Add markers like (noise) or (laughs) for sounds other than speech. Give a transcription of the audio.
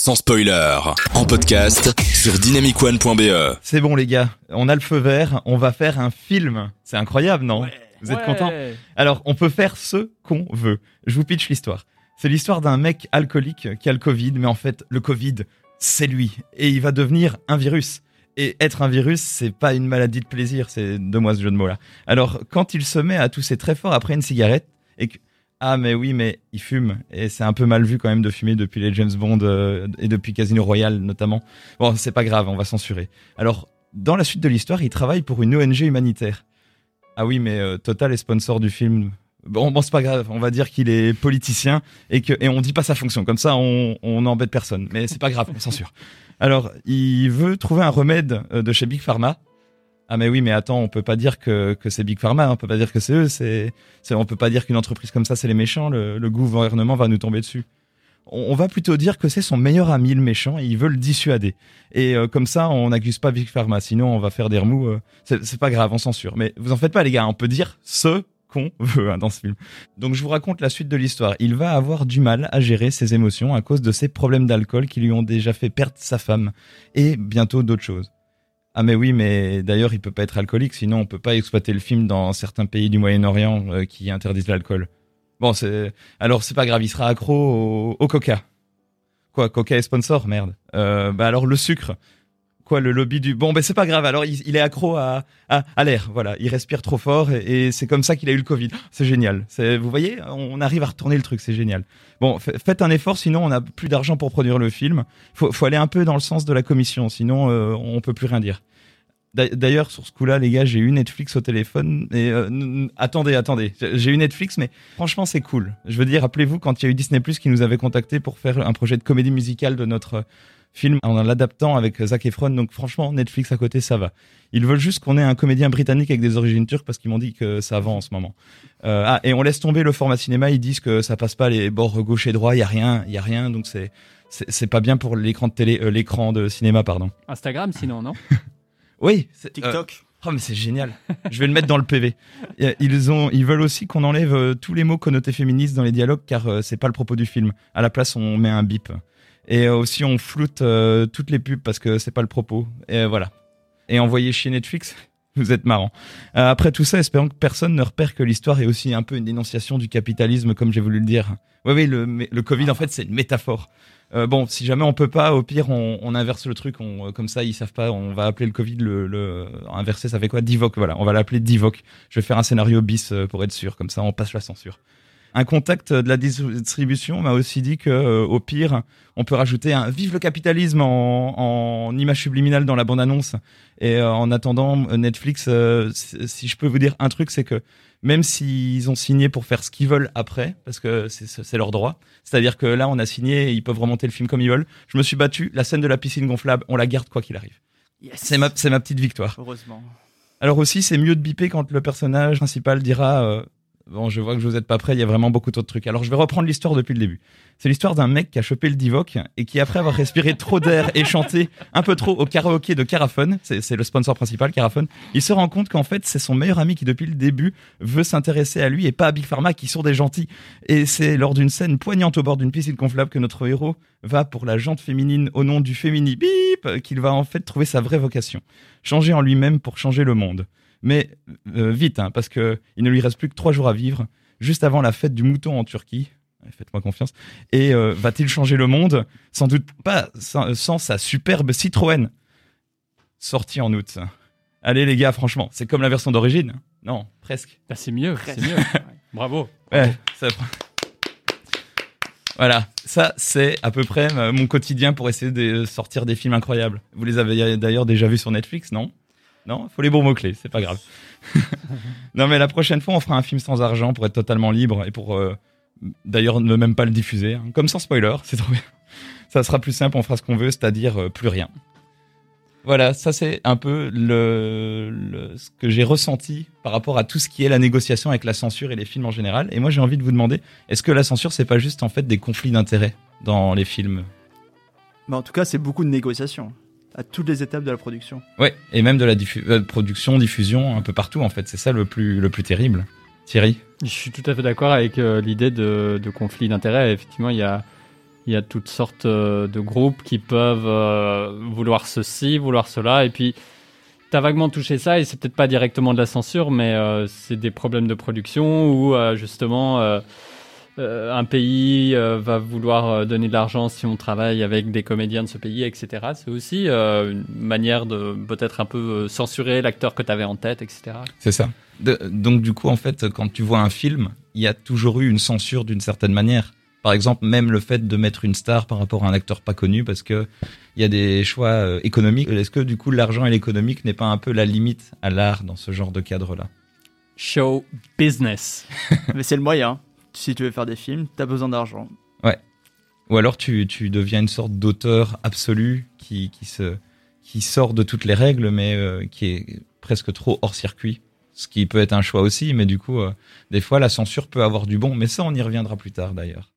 sans spoiler, en podcast sur dynamicone.be. C'est bon les gars, on a le feu vert, on va faire un film. C'est incroyable, non? Vous êtes contents? Alors, on peut faire ce qu'on veut. Je vous pitch l'histoire. C'est l'histoire d'un mec alcoolique qui a le Covid, mais en fait, le Covid, c'est lui. Et il va devenir un virus. Et être un virus, c'est pas une maladie de plaisir, c'est de moi ce jeu de mots là. Alors, quand il se met à tousser très fort après une cigarette, et que ah mais oui mais il fume et c'est un peu mal vu quand même de fumer depuis les James Bond euh, et depuis Casino Royale notamment. Bon c'est pas grave, on va censurer. Alors dans la suite de l'histoire, il travaille pour une ONG humanitaire. Ah oui mais euh, Total est sponsor du film. Bon, bon c'est pas grave, on va dire qu'il est politicien et que et on dit pas sa fonction comme ça on on n'embête personne. Mais c'est pas grave, on censure. Alors il veut trouver un remède euh, de chez Big Pharma ah mais oui, mais attends, on peut pas dire que, que c'est Big Pharma, hein. on peut pas dire que c'est eux, c'est, on peut pas dire qu'une entreprise comme ça c'est les méchants, le, le, gouvernement va nous tomber dessus. On, va plutôt dire que c'est son meilleur ami le méchant et il veut le dissuader. Et euh, comme ça, on n'accuse pas Big Pharma, sinon on va faire des remous. Euh, c'est, pas grave, on censure. Mais vous en faites pas les gars, on peut dire ce qu'on (laughs) veut hein, dans ce film. Donc je vous raconte la suite de l'histoire. Il va avoir du mal à gérer ses émotions à cause de ses problèmes d'alcool qui lui ont déjà fait perdre sa femme et bientôt d'autres choses. Ah mais oui, mais d'ailleurs il peut pas être alcoolique, sinon on peut pas exploiter le film dans certains pays du Moyen-Orient euh, qui interdisent l'alcool. Bon, c'est alors c'est pas grave, il sera accro au, Coca. Quoi, Coca est sponsor, merde. Euh, bah alors le sucre. Le lobby du bon, ben c'est pas grave. Alors il, est accro à à, l'air, voilà. Il respire trop fort et, c'est comme ça qu'il a eu le Covid. C'est génial. Vous voyez, on arrive à retourner le truc, c'est génial. Bon, faites un effort, sinon on n'a plus d'argent pour produire le film. Faut, faut aller un peu dans le sens de la commission, sinon euh, on peut plus rien dire. D'ailleurs, sur ce coup-là, les gars, j'ai eu Netflix au téléphone. Et euh, attendez, attendez, j'ai eu Netflix, mais franchement, c'est cool. Je veux dire, rappelez-vous quand il y a eu Disney Plus qui nous avait contacté pour faire un projet de comédie musicale de notre film en l'adaptant avec Zac Efron. Donc franchement, Netflix à côté, ça va. Ils veulent juste qu'on ait un comédien britannique avec des origines turques parce qu'ils m'ont dit que ça va en ce moment. Euh, ah, et on laisse tomber le format cinéma. Ils disent que ça passe pas les bords gauche et droit. Il y a rien, il y a rien. Donc c'est c'est pas bien pour l'écran de télé, euh, l'écran de cinéma, pardon. Instagram, sinon, non (laughs) Oui. TikTok. Euh, oh mais c'est génial. Je vais le mettre dans le PV. Ils ont, ils veulent aussi qu'on enlève tous les mots connotés féministes dans les dialogues car c'est pas le propos du film. À la place, on met un bip. Et aussi, on floute euh, toutes les pubs parce que c'est pas le propos. Et voilà. Et envoyer chez Netflix, (laughs) vous êtes marrant. Euh, après tout ça, espérons que personne ne repère que l'histoire est aussi un peu une dénonciation du capitalisme, comme j'ai voulu le dire. Oui, oui, le, Covid, en fait, c'est une métaphore. Euh, bon, si jamais on peut pas, au pire, on, inverse le truc. Comme ça, ils savent pas. On va appeler le Covid le, le inverser. Ça fait quoi? Divoc. Voilà, on va l'appeler Divoc. Je vais faire un scénario bis pour être sûr. Comme ça, on passe la censure. Un contact de la distribution m'a aussi dit que, euh, au pire, on peut rajouter un vive le capitalisme en, en image subliminale dans la bande annonce. Et euh, en attendant, euh, Netflix, si je peux vous dire un truc, c'est que même s'ils ont signé pour faire ce qu'ils veulent après, parce que c'est leur droit. C'est-à-dire que là, on a signé et ils peuvent remonter le film comme ils veulent. Je me suis battu. La scène de la piscine gonflable, on la garde quoi qu'il arrive. C'est ma, c'est ma petite victoire. Heureusement. Alors aussi, c'est mieux de biper quand le personnage principal dira Bon, je vois que vous êtes pas prêts, il y a vraiment beaucoup d'autres trucs. Alors, je vais reprendre l'histoire depuis le début. C'est l'histoire d'un mec qui a chopé le Divoc et qui, après avoir respiré trop d'air et chanté un peu trop au karaoké de Carafone, c'est le sponsor principal, Carafone, il se rend compte qu'en fait, c'est son meilleur ami qui, depuis le début, veut s'intéresser à lui et pas à Big Pharma qui sont des gentils. Et c'est lors d'une scène poignante au bord d'une piscine gonflable que notre héros va pour la jante féminine au nom du fémini qu'il va en fait trouver sa vraie vocation. Changer en lui-même pour changer le monde mais euh, vite, hein, parce que il ne lui reste plus que trois jours à vivre, juste avant la fête du mouton en Turquie. Faites-moi confiance. Et euh, va-t-il changer le monde? Sans doute pas sans, sa superbe Citroën, sortie en août. Allez les gars, franchement, c'est comme la version d'origine. Non, presque. Ah, c'est mieux, c'est mieux. (laughs) Bravo. Ouais, Voilà, ça c'est à peu près euh, mon quotidien pour essayer de sortir des films incroyables. Vous les avez d'ailleurs déjà vus sur Netflix, non? Non, il faut les bons mots-clés, c'est pas grave. (laughs) non, mais la prochaine fois, on fera un film sans argent pour être totalement libre et pour euh, d'ailleurs ne même pas le diffuser. Hein. Comme sans spoiler, c'est trop bien. (laughs) Ça sera plus simple, on fera ce qu'on veut, c'est-à-dire euh, plus rien. Voilà, ça c'est un peu le, ce que j'ai ressenti par rapport à tout ce qui est la négociation avec la censure et les films en général. Et moi j'ai envie de vous demander, est-ce que la censure c'est pas juste en fait des conflits d'intérêts dans les films? Mais en tout cas c'est beaucoup de négociations à toutes les étapes de la production. Ouais, et même de la euh, production, diffusion, un peu partout en fait. C'est ça le plus, le plus terrible. Thierry Je suis tout à fait d'accord avec euh, l'idée de, de conflit d'intérêts. Effectivement, il y a, Il y a toutes sortes euh, de groupes qui peuvent euh, vouloir ceci, vouloir cela, et puis tu as vaguement touché ça, et c'est peut-être pas directement de la censure, mais euh, c'est des problèmes de production où justement un pays va vouloir donner de l'argent si on travaille avec des comédiens de ce pays, etc. C'est aussi une manière de peut-être un peu censurer l'acteur que tu avais en tête, etc. C'est ça. donc du coup, en fait, quand tu vois un film, il y a toujours eu une censure d'une certaine manière par exemple, même le fait de mettre une star par rapport à un acteur pas connu, parce que il y a des choix euh, économiques. Est-ce que du coup l'argent et l'économique n'est pas un peu la limite à l'art dans ce genre de cadre-là? Show business. (laughs) Mais c'est le moyen. Si tu veux faire des films, tu as besoin d'argent. Ouais. Ou alors tu, tu deviens une sorte d'auteur absolu qui, qui, se, qui sort de toutes les règles, mais euh, qui est presque trop hors circuit. Ce qui peut être un choix aussi, mais du coup, euh, des fois, la censure peut avoir du bon. Mais ça, on y reviendra plus tard d'ailleurs.